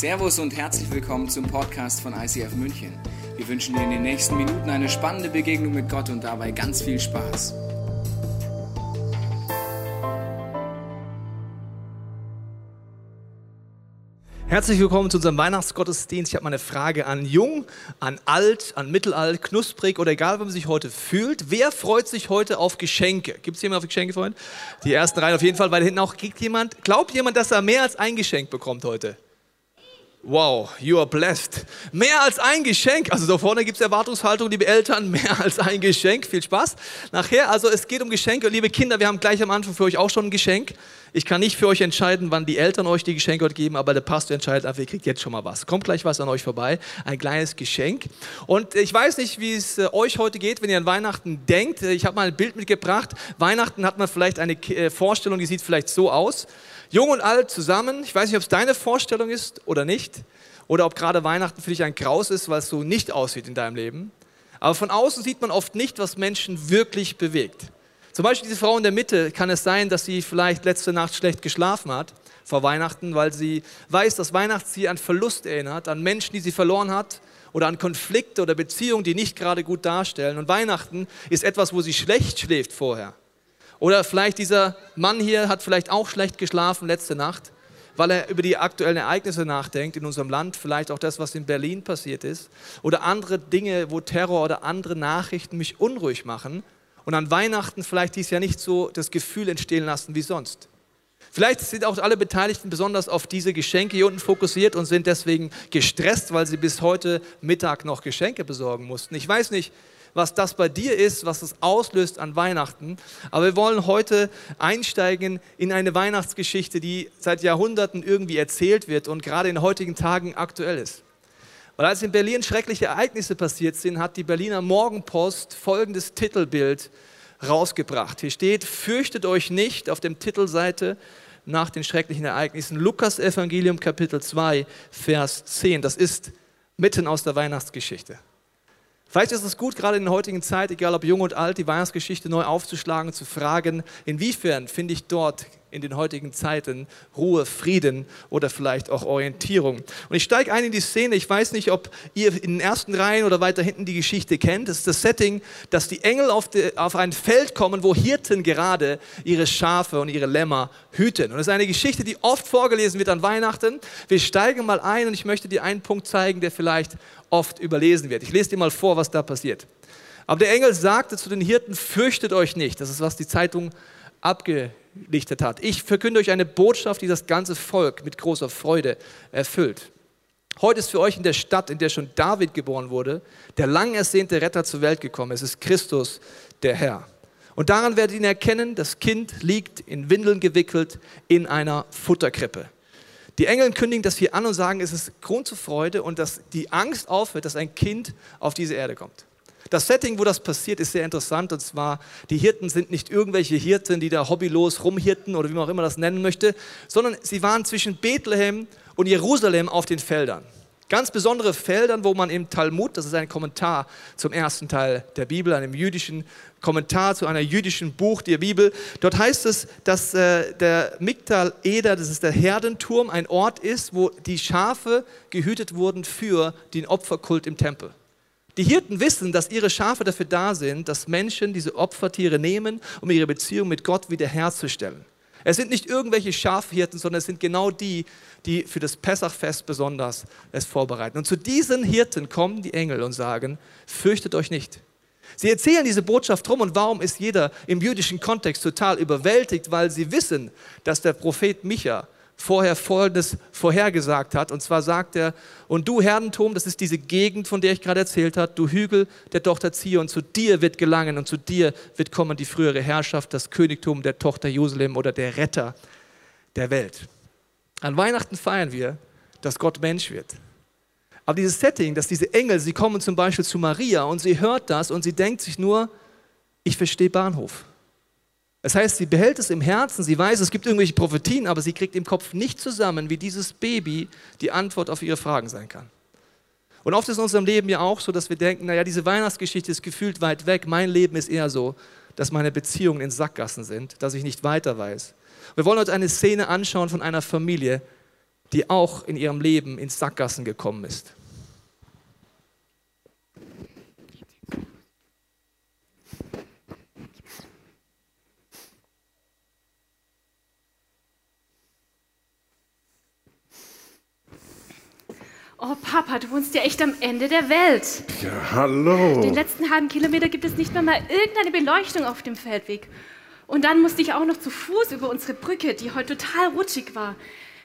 Servus und herzlich willkommen zum Podcast von ICF München. Wir wünschen dir in den nächsten Minuten eine spannende Begegnung mit Gott und dabei ganz viel Spaß. Herzlich willkommen zu unserem Weihnachtsgottesdienst. Ich habe mal eine Frage an Jung, an Alt, an Mittelalt, knusprig oder egal, wie man sich heute fühlt. Wer freut sich heute auf Geschenke? Gibt es jemand auf Geschenke freuen? Die ersten Reihen auf jeden Fall, weil hinten auch kriegt jemand. Glaubt jemand, dass er mehr als ein Geschenk bekommt heute? Wow, you are blessed. Mehr als ein Geschenk. Also da vorne gibt es Erwartungshaltung, liebe Eltern, mehr als ein Geschenk. Viel Spaß. Nachher, also es geht um Geschenke. Liebe Kinder, wir haben gleich am Anfang für euch auch schon ein Geschenk. Ich kann nicht für euch entscheiden, wann die Eltern euch die Geschenke geben, aber der Pastor entscheidet einfach, ihr kriegt jetzt schon mal was. Kommt gleich was an euch vorbei, ein kleines Geschenk. Und ich weiß nicht, wie es äh, euch heute geht, wenn ihr an Weihnachten denkt. Ich habe mal ein Bild mitgebracht. Weihnachten hat man vielleicht eine äh, Vorstellung, die sieht vielleicht so aus. Jung und alt zusammen. Ich weiß nicht, ob es deine Vorstellung ist oder nicht. Oder ob gerade Weihnachten für dich ein Graus ist, weil es so nicht aussieht in deinem Leben. Aber von außen sieht man oft nicht, was Menschen wirklich bewegt. Zum Beispiel diese Frau in der Mitte kann es sein, dass sie vielleicht letzte Nacht schlecht geschlafen hat vor Weihnachten, weil sie weiß, dass Weihnachten sie an Verlust erinnert, an Menschen, die sie verloren hat oder an Konflikte oder Beziehungen, die nicht gerade gut darstellen. Und Weihnachten ist etwas, wo sie schlecht schläft vorher. Oder vielleicht dieser Mann hier hat vielleicht auch schlecht geschlafen letzte Nacht, weil er über die aktuellen Ereignisse nachdenkt in unserem Land, vielleicht auch das, was in Berlin passiert ist, oder andere Dinge, wo Terror oder andere Nachrichten mich unruhig machen und an Weihnachten vielleicht dies ja nicht so das Gefühl entstehen lassen wie sonst. Vielleicht sind auch alle Beteiligten besonders auf diese Geschenke hier unten fokussiert und sind deswegen gestresst, weil sie bis heute Mittag noch Geschenke besorgen mussten. Ich weiß nicht, was das bei dir ist, was es auslöst an Weihnachten. Aber wir wollen heute einsteigen in eine Weihnachtsgeschichte, die seit Jahrhunderten irgendwie erzählt wird und gerade in heutigen Tagen aktuell ist. Weil als in Berlin schreckliche Ereignisse passiert sind, hat die Berliner Morgenpost folgendes Titelbild rausgebracht. Hier steht, fürchtet euch nicht auf dem Titelseite nach den schrecklichen Ereignissen. Lukas Evangelium Kapitel 2, Vers 10. Das ist mitten aus der Weihnachtsgeschichte. Vielleicht ist es gut, gerade in der heutigen Zeit, egal ob jung und alt, die Weihnachtsgeschichte neu aufzuschlagen zu fragen, inwiefern finde ich dort in den heutigen Zeiten Ruhe, Frieden oder vielleicht auch Orientierung. Und ich steige ein in die Szene. Ich weiß nicht, ob ihr in den ersten Reihen oder weiter hinten die Geschichte kennt. Das ist das Setting, dass die Engel auf, die, auf ein Feld kommen, wo Hirten gerade ihre Schafe und ihre Lämmer hüten. Und das ist eine Geschichte, die oft vorgelesen wird an Weihnachten. Wir steigen mal ein und ich möchte dir einen Punkt zeigen, der vielleicht oft überlesen wird. Ich lese dir mal vor, was da passiert. Aber der Engel sagte zu den Hirten, fürchtet euch nicht. Das ist, was die Zeitung abgelichtet hat. Ich verkünde euch eine Botschaft, die das ganze Volk mit großer Freude erfüllt. Heute ist für euch in der Stadt, in der schon David geboren wurde, der lang ersehnte Retter zur Welt gekommen. Es ist Christus, der Herr. Und daran werdet ihr ihn erkennen, das Kind liegt in Windeln gewickelt in einer Futterkrippe. Die Engel kündigen das hier an und sagen, es ist Grund zur Freude und dass die Angst aufhört, dass ein Kind auf diese Erde kommt. Das Setting, wo das passiert, ist sehr interessant. Und zwar, die Hirten sind nicht irgendwelche Hirten, die da hobbylos rumhirten oder wie man auch immer das nennen möchte, sondern sie waren zwischen Bethlehem und Jerusalem auf den Feldern. Ganz besondere Feldern, wo man im Talmud, das ist ein Kommentar zum ersten Teil der Bibel, einem jüdischen Kommentar zu einer jüdischen Buch der Bibel. Dort heißt es, dass äh, der Migdal Eder, das ist der Herdenturm, ein Ort ist, wo die Schafe gehütet wurden für den Opferkult im Tempel. Die Hirten wissen, dass ihre Schafe dafür da sind, dass Menschen diese Opfertiere nehmen, um ihre Beziehung mit Gott wiederherzustellen. Es sind nicht irgendwelche Schafhirten, sondern es sind genau die, die für das Pessachfest besonders es vorbereiten. Und zu diesen Hirten kommen die Engel und sagen, fürchtet euch nicht. Sie erzählen diese Botschaft drum und warum ist jeder im jüdischen Kontext total überwältigt, weil sie wissen, dass der Prophet Micha vorher Folgendes vorhergesagt hat. Und zwar sagt er, und du Herdentum, das ist diese Gegend, von der ich gerade erzählt habe, du Hügel der Tochter Zion, zu dir wird gelangen und zu dir wird kommen die frühere Herrschaft, das Königtum der Tochter Jerusalem oder der Retter der Welt. An Weihnachten feiern wir, dass Gott Mensch wird. Aber dieses Setting, dass diese Engel, sie kommen zum Beispiel zu Maria und sie hört das und sie denkt sich nur, ich verstehe Bahnhof. Das heißt, sie behält es im Herzen, sie weiß, es gibt irgendwelche Prophetien, aber sie kriegt im Kopf nicht zusammen, wie dieses Baby die Antwort auf ihre Fragen sein kann. Und oft ist in unserem Leben ja auch so, dass wir denken, naja, diese Weihnachtsgeschichte ist gefühlt weit weg. Mein Leben ist eher so, dass meine Beziehungen in Sackgassen sind, dass ich nicht weiter weiß. Wir wollen uns eine Szene anschauen von einer Familie, die auch in ihrem Leben ins Sackgassen gekommen ist? Oh Papa, du wohnst ja echt am Ende der Welt. Ja, hallo. Den letzten halben Kilometer gibt es nicht mehr mal irgendeine Beleuchtung auf dem Feldweg. Und dann musste ich auch noch zu Fuß über unsere Brücke, die heute total rutschig war,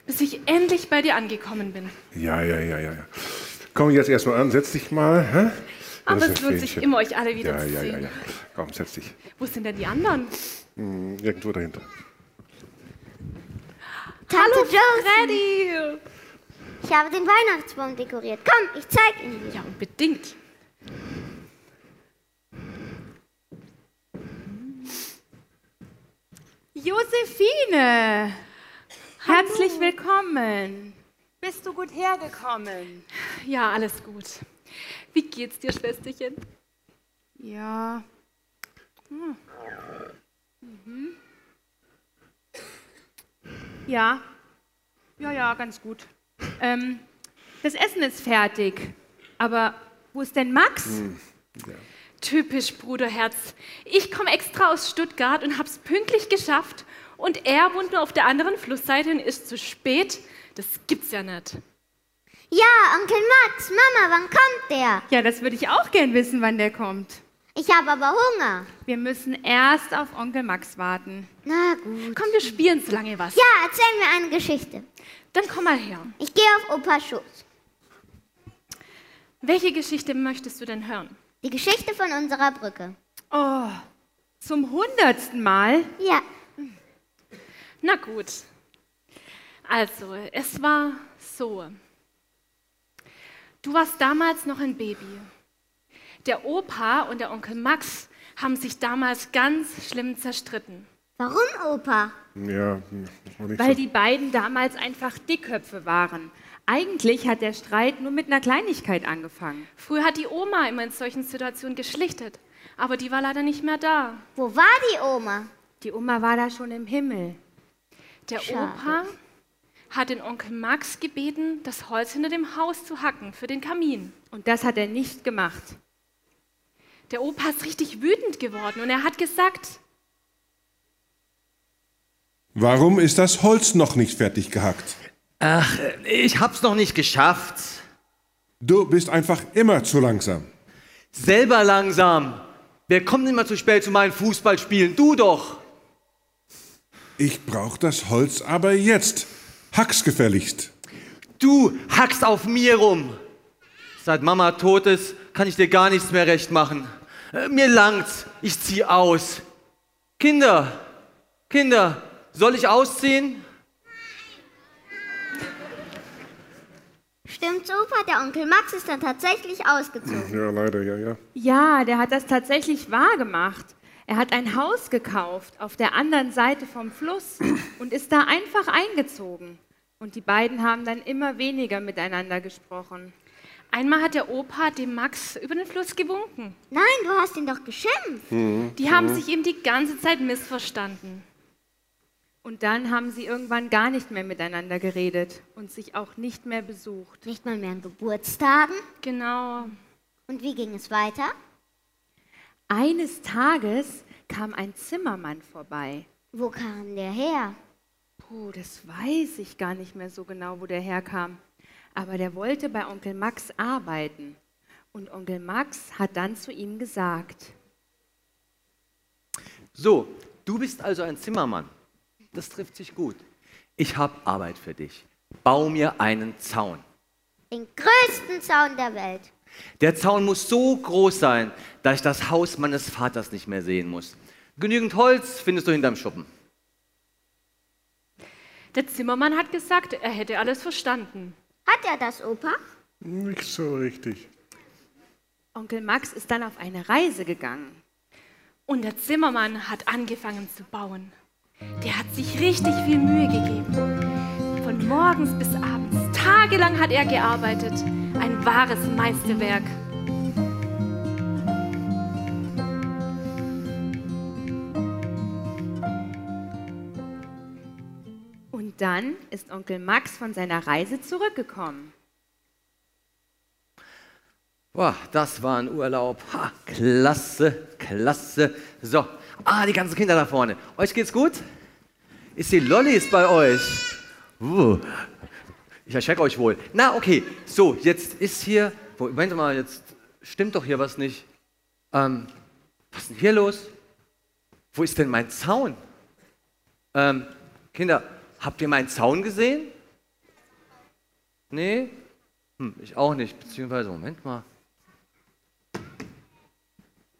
bis ich endlich bei dir angekommen bin. Ja, ja, ja, ja. ja. Komm jetzt erstmal an, setz dich mal. Hä? Aber Das es lohnt sich immer, euch alle wieder Ja, zu ja, sehen. ja, ja. Komm, setz dich. Wo sind denn die anderen? Hm, Irgendwo dahinter. Hallo Josie. Freddy! Ich habe den Weihnachtsbaum dekoriert. Komm, ich zeig ihn dir. Ja, unbedingt. Josephine, herzlich willkommen. Bist du gut hergekommen? Ja, alles gut. Wie geht's dir, Schwesterchen? Ja. Hm. Mhm. Ja. Ja, ja, ganz gut. Ähm, das Essen ist fertig. Aber wo ist denn Max? Typisch Bruderherz. Ich komme extra aus Stuttgart und hab's pünktlich geschafft. Und er wohnt nur auf der anderen Flussseite und ist zu spät. Das gibt's ja nicht. Ja, Onkel Max, Mama, wann kommt der? Ja, das würde ich auch gern wissen, wann der kommt. Ich habe aber Hunger. Wir müssen erst auf Onkel Max warten. Na gut. Komm, wir spielen so lange was. Ja, erzähl mir eine Geschichte. Dann komm mal her. Ich gehe auf Opas Schoß. Welche Geschichte möchtest du denn hören? Die Geschichte von unserer Brücke. Oh, zum hundertsten Mal? Ja, Na gut. Also, es war so. Du warst damals noch ein Baby. Der Opa und der Onkel Max haben sich damals ganz schlimm zerstritten. warum Opa? Ja, Weil so. die beiden damals einfach Dickköpfe waren. Eigentlich hat der Streit nur mit einer Kleinigkeit angefangen. Früher hat die Oma immer in solchen Situationen geschlichtet, aber die war leider nicht mehr da. Wo war die Oma? Die Oma war da schon im Himmel. Der Schade. Opa hat den Onkel Max gebeten, das Holz hinter dem Haus zu hacken für den Kamin. Und das hat er nicht gemacht. Der Opa ist richtig wütend geworden und er hat gesagt, Warum ist das Holz noch nicht fertig gehackt? Ach, ich hab's noch nicht geschafft. Du bist einfach immer zu langsam. Selber langsam. Wer kommt immer zu spät zu meinen Fußballspielen? Du doch. Ich brauch das Holz aber jetzt. Hack's gefälligst. Du hackst auf mir rum. Seit Mama tot ist, kann ich dir gar nichts mehr recht machen. Äh, Mir langt's. Ich zieh aus. Kinder, Kinder, soll ich ausziehen? Stimmt's, Opa? Der Onkel Max ist dann tatsächlich ausgezogen. Ja, leider, ja, ja. Ja, der hat das tatsächlich wahr gemacht. Er hat ein Haus gekauft auf der anderen Seite vom Fluss und ist da einfach eingezogen. Und die beiden haben dann immer weniger miteinander gesprochen. Einmal hat der Opa dem Max über den Fluss gewunken. Nein, du hast ihn doch geschimpft. Die haben sich eben die ganze Zeit missverstanden. Und dann haben sie irgendwann gar nicht mehr miteinander geredet und sich auch nicht mehr besucht. Nicht mal mehr an Geburtstagen. Genau. Und wie ging es weiter? Eines Tages kam ein Zimmermann vorbei. Wo kam der her? Puh, das weiß ich gar nicht mehr so genau, wo der herkam. Aber der wollte bei Onkel Max arbeiten. Und Onkel Max hat dann zu ihm gesagt, So, du bist also ein Zimmermann. Das trifft sich gut. Ich habe Arbeit für dich. Bau mir einen Zaun. Den größten Zaun der Welt. Der Zaun muss so groß sein, dass ich das Haus meines Vaters nicht mehr sehen muss. Genügend Holz findest du hinterm Schuppen. Der Zimmermann hat gesagt, er hätte alles verstanden. Hat er das, Opa? Nicht so richtig. Onkel Max ist dann auf eine Reise gegangen. Und der Zimmermann hat angefangen zu bauen. Der hat sich richtig viel Mühe gegeben. Von morgens bis abends, tagelang hat er gearbeitet. Ein wahres Meisterwerk. Dann ist Onkel Max von seiner Reise zurückgekommen. Boah, das war ein Urlaub. Ha, klasse, klasse. So, ah, die ganzen Kinder da vorne. Euch geht's gut? Ist die Lollis bei euch? Uh, ich erschrecke euch wohl. Na, okay. So, jetzt ist hier. Moment mal, jetzt stimmt doch hier was nicht. Ähm, was ist denn hier los? Wo ist denn mein Zaun? Ähm, Kinder, habt ihr meinen Zaun gesehen? Nee? Hm, ich auch nicht. Beziehungsweise, Moment mal.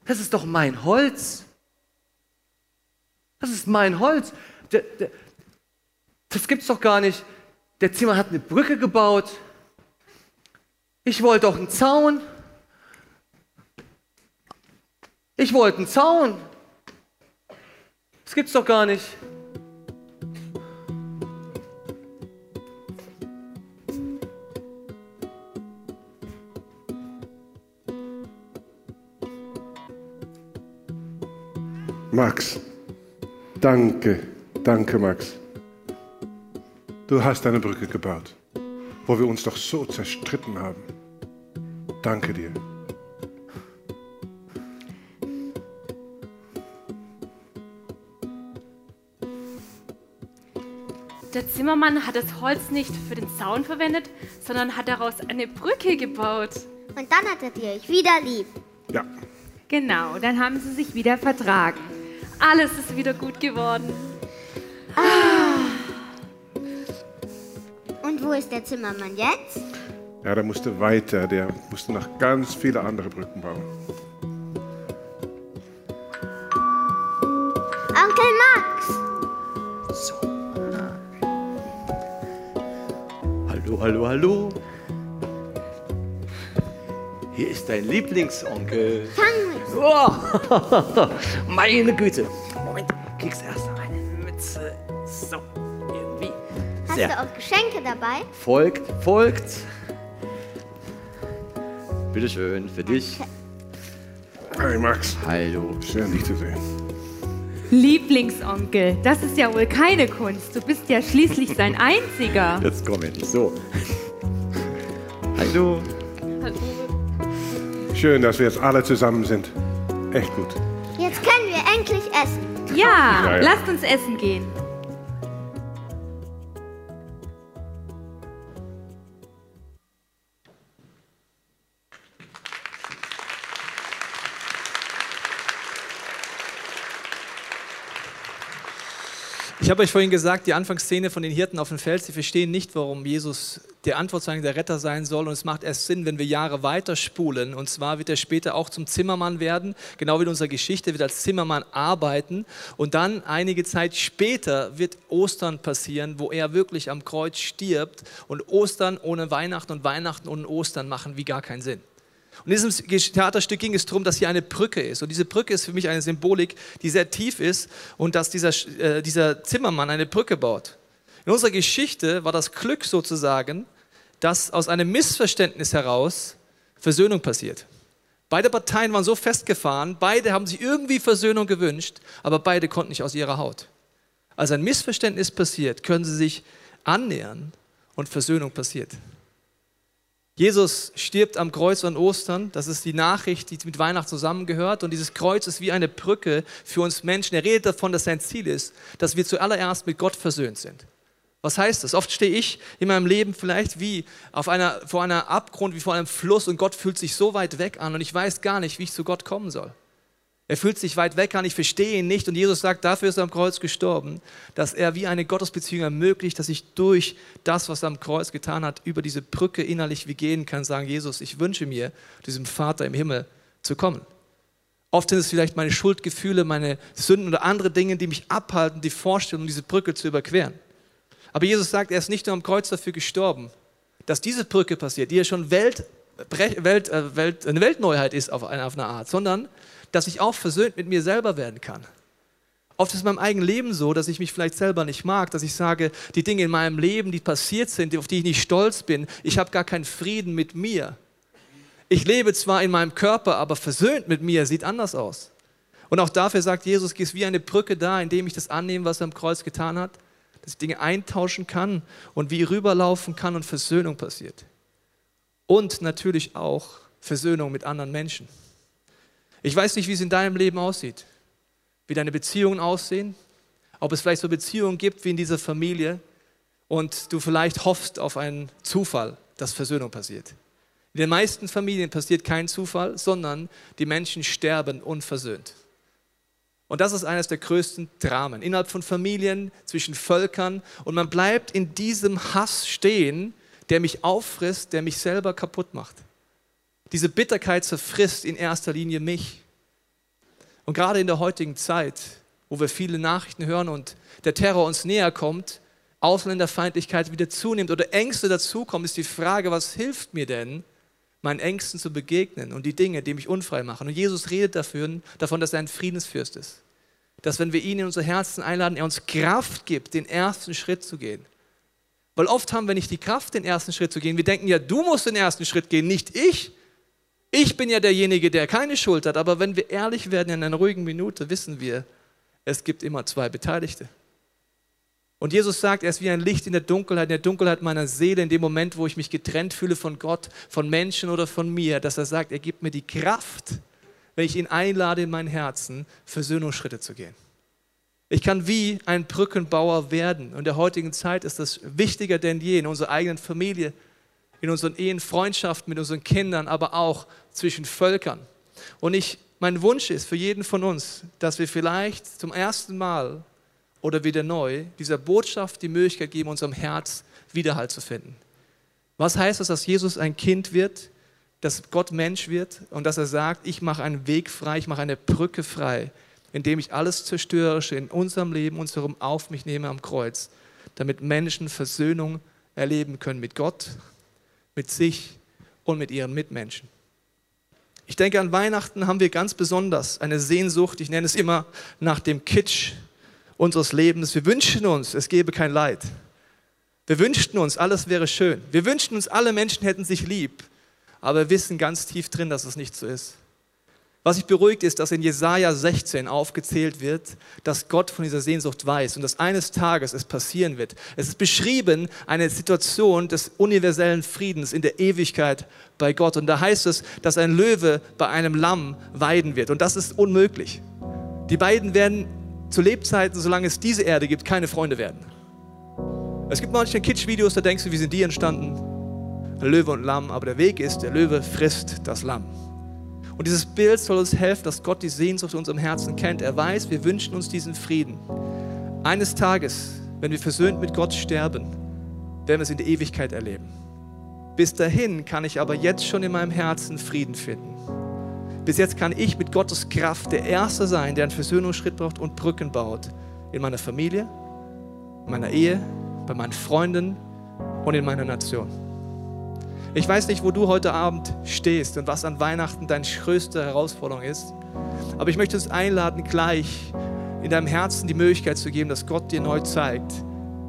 Das ist doch mein Holz. Das ist mein Holz. Der, der, das gibt's doch gar nicht. Der Zimmer hat eine Brücke gebaut. Ich wollte doch einen Zaun. Ich wollte einen Zaun. Das gibt's doch gar nicht. Max, danke, danke Max. Du hast eine Brücke gebaut, wo wir uns doch so zerstritten haben. Danke dir. Der Zimmermann hat das Holz nicht für den Zaun verwendet, sondern hat daraus eine Brücke gebaut. Und dann hattet ihr euch wieder lieb. Ja, Genau, dann haben sie sich wieder vertragen. Alles ist wieder gut geworden. Und wo ist der Zimmermann jetzt? ja, der musste weiter, der musste noch ganz viele andere Brücken bauen. Onkel Max! Hallo, hallo, hallo. Hier ist dein Lieblingsonkel. Mich! Oh, meine Güte. Moment, kriegst erst noch eine Mütze. So, irgendwie. Hast Sehr. du auch Geschenke dabei? Folgt, folgt. Bitteschön, für dich. Hi Max, Hallo. schön dich zu sehen. Lieblingsonkel, das ist ja wohl keine Kunst. Du bist ja schließlich sein einziger. Jetzt komm endlich so. Hallo. Schön, dass wir jetzt alle zusammen sind. Echt gut. Jetzt können wir endlich essen. Ja, Ja, ja. lasst uns essen gehen. Ich habe euch vorhin gesagt, die Anfangsszene von den Hirten auf dem Feld, sie verstehen nicht, warum Jesus der Antwortzeichen der Retter sein soll. Und es macht erst Sinn, wenn wir Jahre weiter spulen. Und zwar wird er später auch zum Zimmermann werden, genau wie in unserer Geschichte, wird als Zimmermann arbeiten. Und dann einige Zeit später wird Ostern passieren, wo er wirklich am Kreuz stirbt. Und Ostern ohne Weihnachten und Weihnachten ohne Ostern machen wie gar keinen Sinn. Und in diesem Theaterstück ging es darum, dass hier eine Brücke ist. Und diese Brücke ist für mich eine Symbolik, die sehr tief ist und dass dieser, äh, dieser Zimmermann eine Brücke baut. In unserer Geschichte war das Glück sozusagen, dass aus einem Missverständnis heraus Versöhnung passiert. Beide Parteien waren so festgefahren, beide haben sich irgendwie Versöhnung gewünscht, aber beide konnten nicht aus ihrer Haut. Als ein Missverständnis passiert, können sie sich annähern und Versöhnung passiert. Jesus stirbt am Kreuz an Ostern. Das ist die Nachricht, die mit Weihnachten zusammengehört. Und dieses Kreuz ist wie eine Brücke für uns Menschen. Er redet davon, dass sein Ziel ist, dass wir zuallererst mit Gott versöhnt sind. Was heißt das? Oft stehe ich in meinem Leben vielleicht wie auf einer, vor einer Abgrund, wie vor einem Fluss und Gott fühlt sich so weit weg an und ich weiß gar nicht, wie ich zu Gott kommen soll. Er fühlt sich weit weg an, ich verstehe ihn nicht und Jesus sagt, dafür ist er am Kreuz gestorben, dass er wie eine Gottesbeziehung ermöglicht, dass ich durch das, was er am Kreuz getan hat, über diese Brücke innerlich wie gehen kann, sagen, Jesus, ich wünsche mir, diesem Vater im Himmel zu kommen. Oft sind es vielleicht meine Schuldgefühle, meine Sünden oder andere Dinge, die mich abhalten, die Vorstellung, diese Brücke zu überqueren. Aber Jesus sagt, er ist nicht nur am Kreuz dafür gestorben, dass diese Brücke passiert, die ja schon Welt, Welt, äh, Welt, eine Weltneuheit ist auf eine, auf eine Art, sondern dass ich auch versöhnt mit mir selber werden kann. Oft ist es in meinem eigenen Leben so, dass ich mich vielleicht selber nicht mag, dass ich sage, die Dinge in meinem Leben, die passiert sind, auf die ich nicht stolz bin, ich habe gar keinen Frieden mit mir. Ich lebe zwar in meinem Körper, aber versöhnt mit mir sieht anders aus. Und auch dafür sagt Jesus, es ist wie eine Brücke da, indem ich das annehme, was er am Kreuz getan hat, dass ich Dinge eintauschen kann und wie rüberlaufen kann und Versöhnung passiert. Und natürlich auch Versöhnung mit anderen Menschen. Ich weiß nicht, wie es in deinem Leben aussieht, wie deine Beziehungen aussehen, ob es vielleicht so Beziehungen gibt wie in dieser Familie und du vielleicht hoffst auf einen Zufall, dass Versöhnung passiert. In den meisten Familien passiert kein Zufall, sondern die Menschen sterben unversöhnt. Und das ist eines der größten Dramen innerhalb von Familien, zwischen Völkern. Und man bleibt in diesem Hass stehen, der mich auffrisst, der mich selber kaputt macht. Diese Bitterkeit zerfrisst in erster Linie mich. Und gerade in der heutigen Zeit, wo wir viele Nachrichten hören und der Terror uns näher kommt, Ausländerfeindlichkeit wieder zunimmt oder Ängste dazukommen, ist die Frage, was hilft mir denn, meinen Ängsten zu begegnen und die Dinge, die mich unfrei machen. Und Jesus redet dafür, davon, dass er ein Friedensfürst ist. Dass wenn wir ihn in unser Herzen einladen, er uns Kraft gibt, den ersten Schritt zu gehen. Weil oft haben wir nicht die Kraft, den ersten Schritt zu gehen. Wir denken ja, du musst den ersten Schritt gehen, nicht ich. Ich bin ja derjenige, der keine Schuld hat. Aber wenn wir ehrlich werden in einer ruhigen Minute, wissen wir, es gibt immer zwei Beteiligte. Und Jesus sagt, er ist wie ein Licht in der Dunkelheit, in der Dunkelheit meiner Seele, in dem Moment, wo ich mich getrennt fühle von Gott, von Menschen oder von mir, dass er sagt, er gibt mir die Kraft, wenn ich ihn einlade in mein Herzen, Versöhnungsschritte zu gehen. Ich kann wie ein Brückenbauer werden. Und in der heutigen Zeit ist das wichtiger denn je in unserer eigenen Familie, in unseren Ehen, Freundschaften mit unseren Kindern, aber auch zwischen Völkern. Und ich, mein Wunsch ist für jeden von uns, dass wir vielleicht zum ersten Mal oder wieder neu dieser Botschaft die Möglichkeit geben, unserem Herz Widerhalt zu finden. Was heißt das, dass Jesus ein Kind wird, dass Gott Mensch wird und dass er sagt, ich mache einen Weg frei, ich mache eine Brücke frei, indem ich alles Zerstörerische in unserem Leben, unserem auf mich nehme am Kreuz, damit Menschen Versöhnung erleben können mit Gott, mit sich und mit ihren Mitmenschen. Ich denke, an Weihnachten haben wir ganz besonders eine Sehnsucht, ich nenne es immer nach dem Kitsch unseres Lebens. Wir wünschen uns, es gebe kein Leid. Wir wünschten uns, alles wäre schön. Wir wünschten uns, alle Menschen hätten sich lieb. Aber wir wissen ganz tief drin, dass es nicht so ist. Was mich beruhigt ist, dass in Jesaja 16 aufgezählt wird, dass Gott von dieser Sehnsucht weiß und dass eines Tages es passieren wird. Es ist beschrieben eine Situation des universellen Friedens in der Ewigkeit bei Gott. Und da heißt es, dass ein Löwe bei einem Lamm weiden wird. Und das ist unmöglich. Die beiden werden zu Lebzeiten, solange es diese Erde gibt, keine Freunde werden. Es gibt manche Kitsch-Videos, da denkst du, wie sind die entstanden? Löwe und Lamm, aber der Weg ist, der Löwe frisst das Lamm. Und dieses Bild soll uns helfen, dass Gott die Sehnsucht in unserem Herzen kennt. Er weiß, wir wünschen uns diesen Frieden. Eines Tages, wenn wir versöhnt mit Gott sterben, werden wir es in der Ewigkeit erleben. Bis dahin kann ich aber jetzt schon in meinem Herzen Frieden finden. Bis jetzt kann ich mit Gottes Kraft der Erste sein, der einen Versöhnungsschritt braucht und Brücken baut. In meiner Familie, in meiner Ehe, bei meinen Freunden und in meiner Nation. Ich weiß nicht, wo du heute Abend stehst und was an Weihnachten deine größte Herausforderung ist. Aber ich möchte uns einladen, gleich in deinem Herzen die Möglichkeit zu geben, dass Gott dir neu zeigt,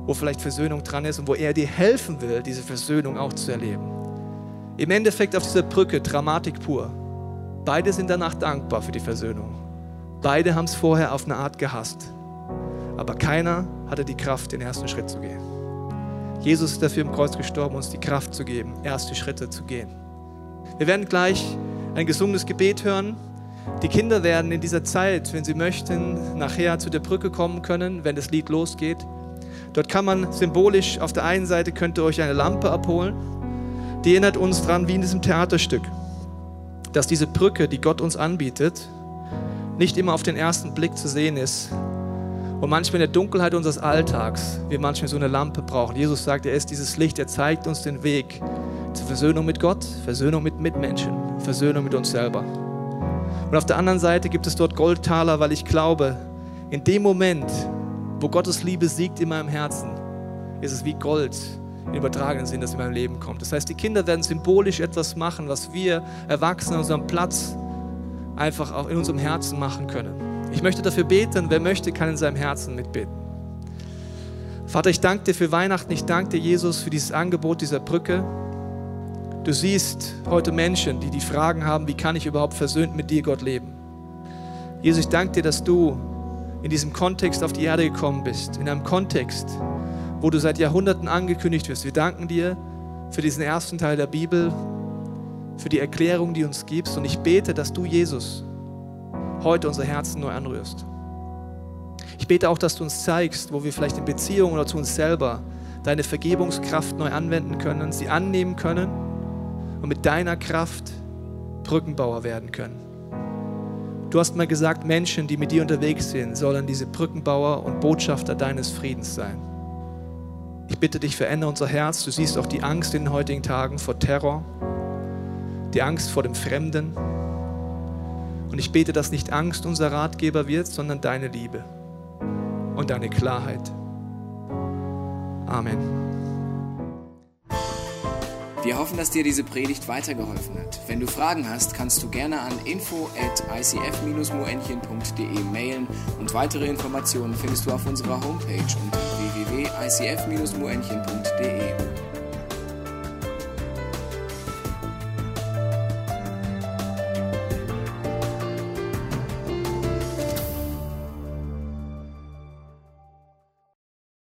wo vielleicht Versöhnung dran ist und wo er dir helfen will, diese Versöhnung auch zu erleben. Im Endeffekt auf dieser Brücke Dramatik pur. Beide sind danach dankbar für die Versöhnung. Beide haben es vorher auf eine Art gehasst. Aber keiner hatte die Kraft, den ersten Schritt zu gehen. Jesus ist dafür im Kreuz gestorben, uns die Kraft zu geben, erste Schritte zu gehen. Wir werden gleich ein gesungenes Gebet hören. Die Kinder werden in dieser Zeit, wenn sie möchten, nachher zu der Brücke kommen können, wenn das Lied losgeht. Dort kann man symbolisch auf der einen Seite könnt ihr euch eine Lampe abholen. Die erinnert uns daran, wie in diesem Theaterstück dass diese Brücke, die Gott uns anbietet, nicht immer auf den ersten Blick zu sehen ist. Und manchmal in der Dunkelheit unseres Alltags wir manchmal so eine Lampe brauchen. Jesus sagt, er ist dieses Licht, er zeigt uns den Weg zur Versöhnung mit Gott, Versöhnung mit Mitmenschen, Versöhnung mit uns selber. Und auf der anderen Seite gibt es dort Goldtaler, weil ich glaube, in dem Moment, wo Gottes Liebe siegt in meinem Herzen, ist es wie Gold, im übertragenen Sinn, das in meinem Leben kommt. Das heißt, die Kinder werden symbolisch etwas machen, was wir Erwachsene an unserem Platz einfach auch in unserem Herzen machen können. Ich möchte dafür beten, wer möchte, kann in seinem Herzen mitbeten. Vater, ich danke dir für Weihnachten, ich danke dir, Jesus, für dieses Angebot dieser Brücke. Du siehst heute Menschen, die die Fragen haben, wie kann ich überhaupt versöhnt mit dir, Gott, leben. Jesus, ich danke dir, dass du in diesem Kontext auf die Erde gekommen bist, in einem Kontext, wo du seit Jahrhunderten angekündigt wirst. Wir danken dir für diesen ersten Teil der Bibel, für die Erklärung, die uns gibst. Und ich bete, dass du, Jesus, heute unser Herzen neu anrührst. Ich bete auch, dass du uns zeigst, wo wir vielleicht in Beziehung oder zu uns selber deine Vergebungskraft neu anwenden können, sie annehmen können und mit deiner Kraft Brückenbauer werden können. Du hast mal gesagt, Menschen, die mit dir unterwegs sind, sollen diese Brückenbauer und Botschafter deines Friedens sein. Ich bitte dich, verändere unser Herz. Du siehst auch die Angst in den heutigen Tagen vor Terror, die Angst vor dem Fremden. Und ich bete, dass nicht Angst unser Ratgeber wird, sondern deine Liebe und deine Klarheit. Amen. Wir hoffen, dass dir diese Predigt weitergeholfen hat. Wenn du Fragen hast, kannst du gerne an info at icf-moenchen.de mailen und weitere Informationen findest du auf unserer Homepage unter www.icf-moenchen.de.